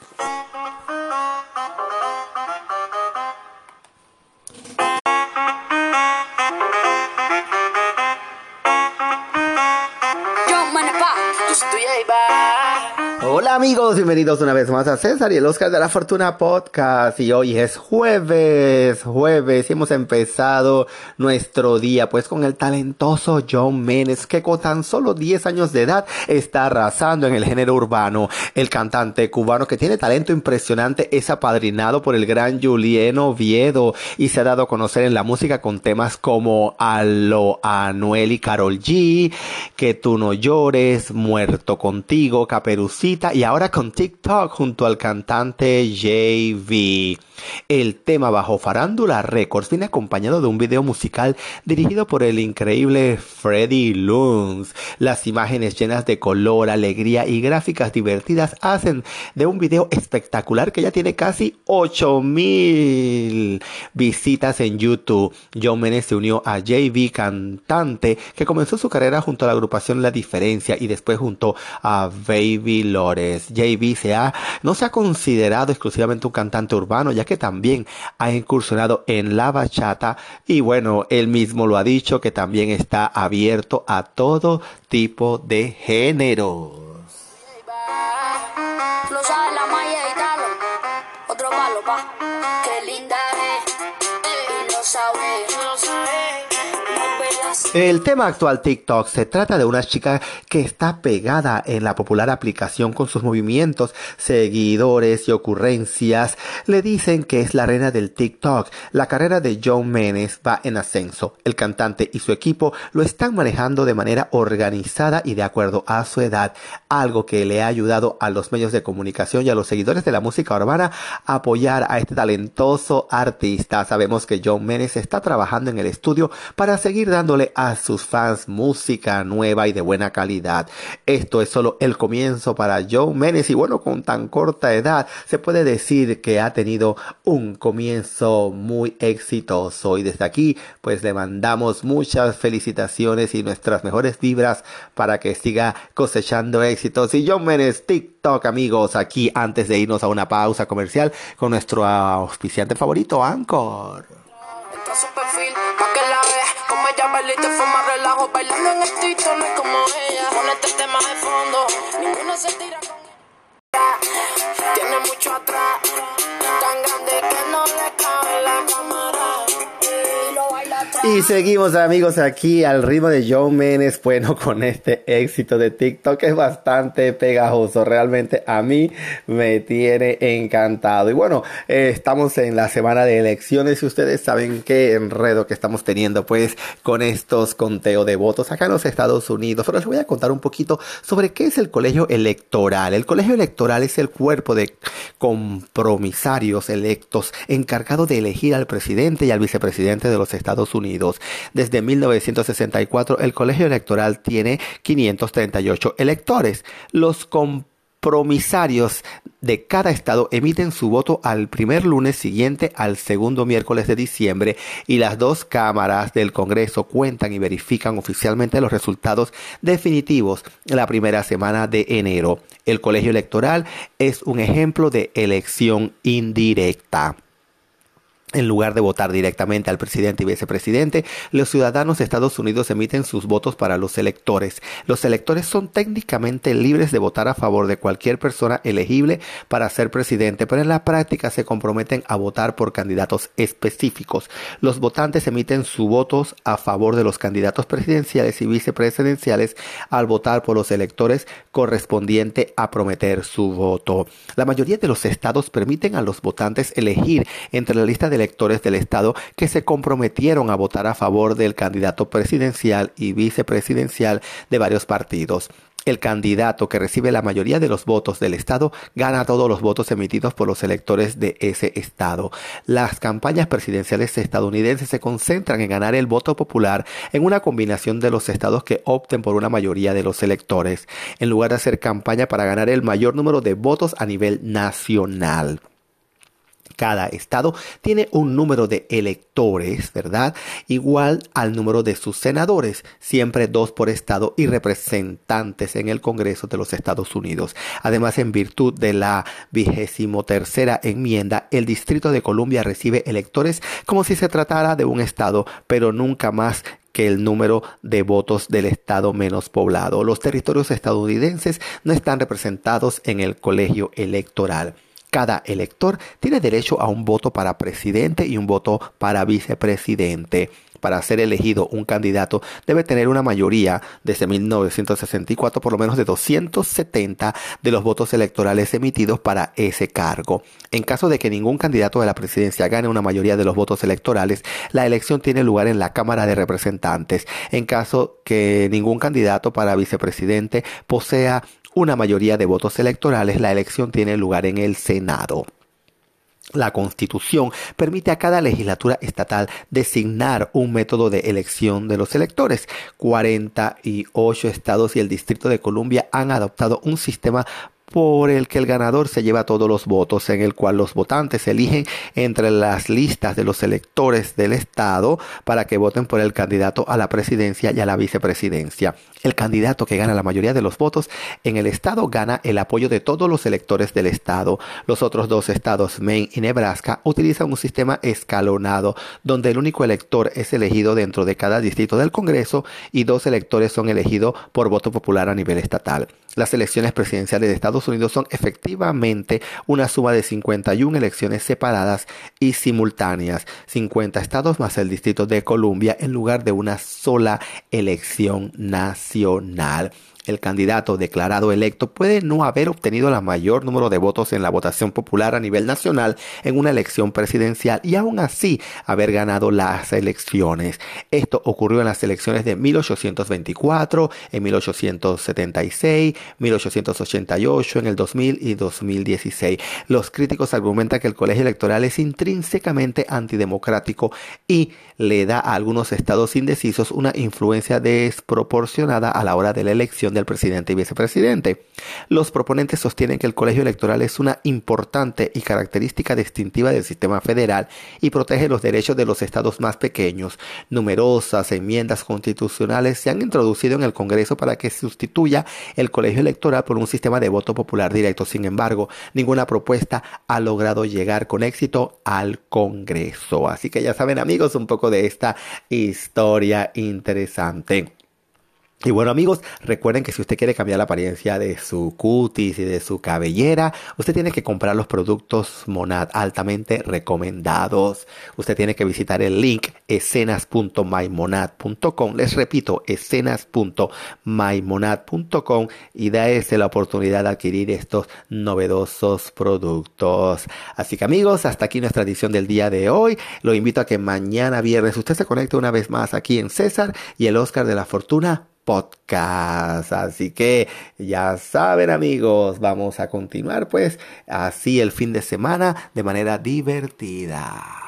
Thank you. Hola amigos, bienvenidos una vez más a César y el Oscar de la Fortuna Podcast. Y hoy es jueves, jueves, y hemos empezado nuestro día pues con el talentoso John Menes, que con tan solo 10 años de edad está arrasando en el género urbano. El cantante cubano que tiene talento impresionante es apadrinado por el gran Julien Oviedo y se ha dado a conocer en la música con temas como Alo Anuel y Carol G, Que tú no llores, Muerto contigo, Caperucita y ahora con TikTok junto al cantante JV. El tema bajo Farándula Records viene acompañado de un video musical dirigido por el increíble Freddy Luns. Las imágenes llenas de color, alegría y gráficas divertidas hacen de un video espectacular que ya tiene casi 8000 visitas en YouTube. John Menes se unió a JV, cantante que comenzó su carrera junto a la agrupación La Diferencia y después junto a Baby Love. JB se ha, no se ha considerado exclusivamente un cantante urbano, ya que también ha incursionado en la bachata y bueno, él mismo lo ha dicho que también está abierto a todo tipo de géneros. El tema actual TikTok se trata de una chica que está pegada en la popular aplicación con sus movimientos, seguidores y ocurrencias. Le dicen que es la reina del TikTok. La carrera de John Menes va en ascenso. El cantante y su equipo lo están manejando de manera organizada y de acuerdo a su edad, algo que le ha ayudado a los medios de comunicación y a los seguidores de la música urbana a apoyar a este talentoso artista. Sabemos que John Menes está trabajando en el estudio para seguir dándole a sus fans música nueva y de buena calidad. Esto es solo el comienzo para Joe Menes y bueno, con tan corta edad se puede decir que ha tenido un comienzo muy exitoso y desde aquí pues le mandamos muchas felicitaciones y nuestras mejores vibras para que siga cosechando éxitos y Joe Menes TikTok amigos aquí antes de irnos a una pausa comercial con nuestro auspiciante favorito Anchor. Te forma relajo bailando en el tito, no es como ella. Con este tema de fondo, ninguno se tira con ella. Tiene mucho atrás, Y seguimos amigos aquí al ritmo de Joe Menes, bueno, con este éxito de TikTok es bastante pegajoso, realmente a mí me tiene encantado. Y bueno, eh, estamos en la semana de elecciones y ustedes saben qué enredo que estamos teniendo pues con estos conteos de votos acá en los Estados Unidos. Pero les voy a contar un poquito sobre qué es el colegio electoral. El colegio electoral es el cuerpo de compromisarios electos encargado de elegir al presidente y al vicepresidente de los Estados Unidos. Desde 1964 el colegio electoral tiene 538 electores. Los compromisarios de cada estado emiten su voto al primer lunes siguiente al segundo miércoles de diciembre y las dos cámaras del Congreso cuentan y verifican oficialmente los resultados definitivos la primera semana de enero. El colegio electoral es un ejemplo de elección indirecta. En lugar de votar directamente al presidente y vicepresidente, los ciudadanos de Estados Unidos emiten sus votos para los electores. Los electores son técnicamente libres de votar a favor de cualquier persona elegible para ser presidente, pero en la práctica se comprometen a votar por candidatos específicos. Los votantes emiten sus votos a favor de los candidatos presidenciales y vicepresidenciales al votar por los electores correspondiente a prometer su voto. La mayoría de los estados permiten a los votantes elegir entre la lista de electores del Estado que se comprometieron a votar a favor del candidato presidencial y vicepresidencial de varios partidos. El candidato que recibe la mayoría de los votos del Estado gana todos los votos emitidos por los electores de ese Estado. Las campañas presidenciales estadounidenses se concentran en ganar el voto popular en una combinación de los estados que opten por una mayoría de los electores, en lugar de hacer campaña para ganar el mayor número de votos a nivel nacional. Cada estado tiene un número de electores, ¿verdad? Igual al número de sus senadores, siempre dos por estado y representantes en el Congreso de los Estados Unidos. Además, en virtud de la vigésimo tercera enmienda, el Distrito de Columbia recibe electores como si se tratara de un estado, pero nunca más que el número de votos del estado menos poblado. Los territorios estadounidenses no están representados en el colegio electoral. Cada elector tiene derecho a un voto para presidente y un voto para vicepresidente. Para ser elegido un candidato debe tener una mayoría desde 1964 por lo menos de 270 de los votos electorales emitidos para ese cargo. En caso de que ningún candidato de la presidencia gane una mayoría de los votos electorales, la elección tiene lugar en la Cámara de Representantes. En caso que ningún candidato para vicepresidente posea una mayoría de votos electorales, la elección tiene lugar en el Senado. La Constitución permite a cada legislatura estatal designar un método de elección de los electores. 48 estados y el Distrito de Columbia han adoptado un sistema por el que el ganador se lleva todos los votos, en el cual los votantes eligen entre las listas de los electores del Estado para que voten por el candidato a la presidencia y a la vicepresidencia. El candidato que gana la mayoría de los votos en el Estado gana el apoyo de todos los electores del Estado. Los otros dos estados, Maine y Nebraska, utilizan un sistema escalonado, donde el único elector es elegido dentro de cada distrito del Congreso y dos electores son elegidos por voto popular a nivel estatal. Las elecciones presidenciales de Estados Unidos son efectivamente una suma de 51 elecciones separadas y simultáneas, 50 estados más el Distrito de Columbia en lugar de una sola elección nacional el candidato declarado electo puede no haber obtenido el mayor número de votos en la votación popular a nivel nacional en una elección presidencial y aún así haber ganado las elecciones. Esto ocurrió en las elecciones de 1824, en 1876, 1888, en el 2000 y 2016. Los críticos argumentan que el colegio electoral es intrínsecamente antidemocrático y le da a algunos estados indecisos una influencia desproporcionada a la hora de la elección del presidente y vicepresidente. Los proponentes sostienen que el colegio electoral es una importante y característica distintiva del sistema federal y protege los derechos de los estados más pequeños. Numerosas enmiendas constitucionales se han introducido en el Congreso para que sustituya el colegio electoral por un sistema de voto popular directo. Sin embargo, ninguna propuesta ha logrado llegar con éxito al Congreso. Así que ya saben amigos un poco de esta historia interesante. Y bueno amigos, recuerden que si usted quiere cambiar la apariencia de su cutis y de su cabellera, usted tiene que comprar los productos Monad altamente recomendados. Usted tiene que visitar el link escenas.mymonad.com. Les repito, escenas.mymonad.com y ese la oportunidad de adquirir estos novedosos productos. Así que amigos, hasta aquí nuestra edición del día de hoy. Lo invito a que mañana viernes usted se conecte una vez más aquí en César y el Oscar de la Fortuna podcast. Así que ya saben amigos, vamos a continuar pues así el fin de semana de manera divertida.